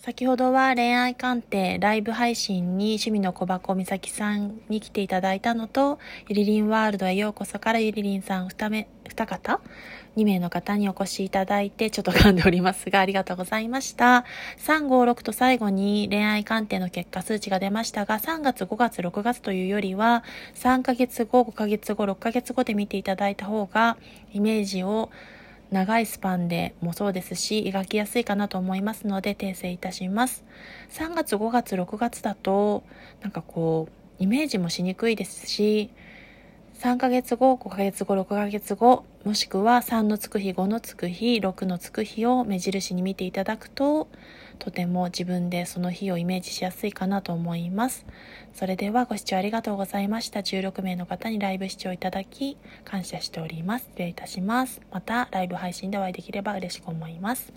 先ほどは恋愛鑑定ライブ配信に趣味の小箱美咲さんに来ていただいたのと、ゆりりんワールドへようこそからゆりりんさん二目、二方 ?2 名の方にお越しいただいて、ちょっと噛んでおりますが、ありがとうございました。356と最後に恋愛鑑定の結果数値が出ましたが、3月、5月、6月というよりは、3ヶ月後、5ヶ月後、6ヶ月後で見ていただいた方が、イメージを長いスパンでもそうですし、描きやすいかなと思いますので、訂正いたします。3月、5月、6月だと、なんかこう、イメージもしにくいですし、3ヶ月後、5ヶ月後、6ヶ月後、もしくは3のつく日、5のつく日、6のつく日を目印に見ていただくと、とても自分でその日をイメージしやすいかなと思います。それではご視聴ありがとうございました。16名の方にライブ視聴いただき感謝しております。失礼いたします。またライブ配信でお会いできれば嬉しく思います。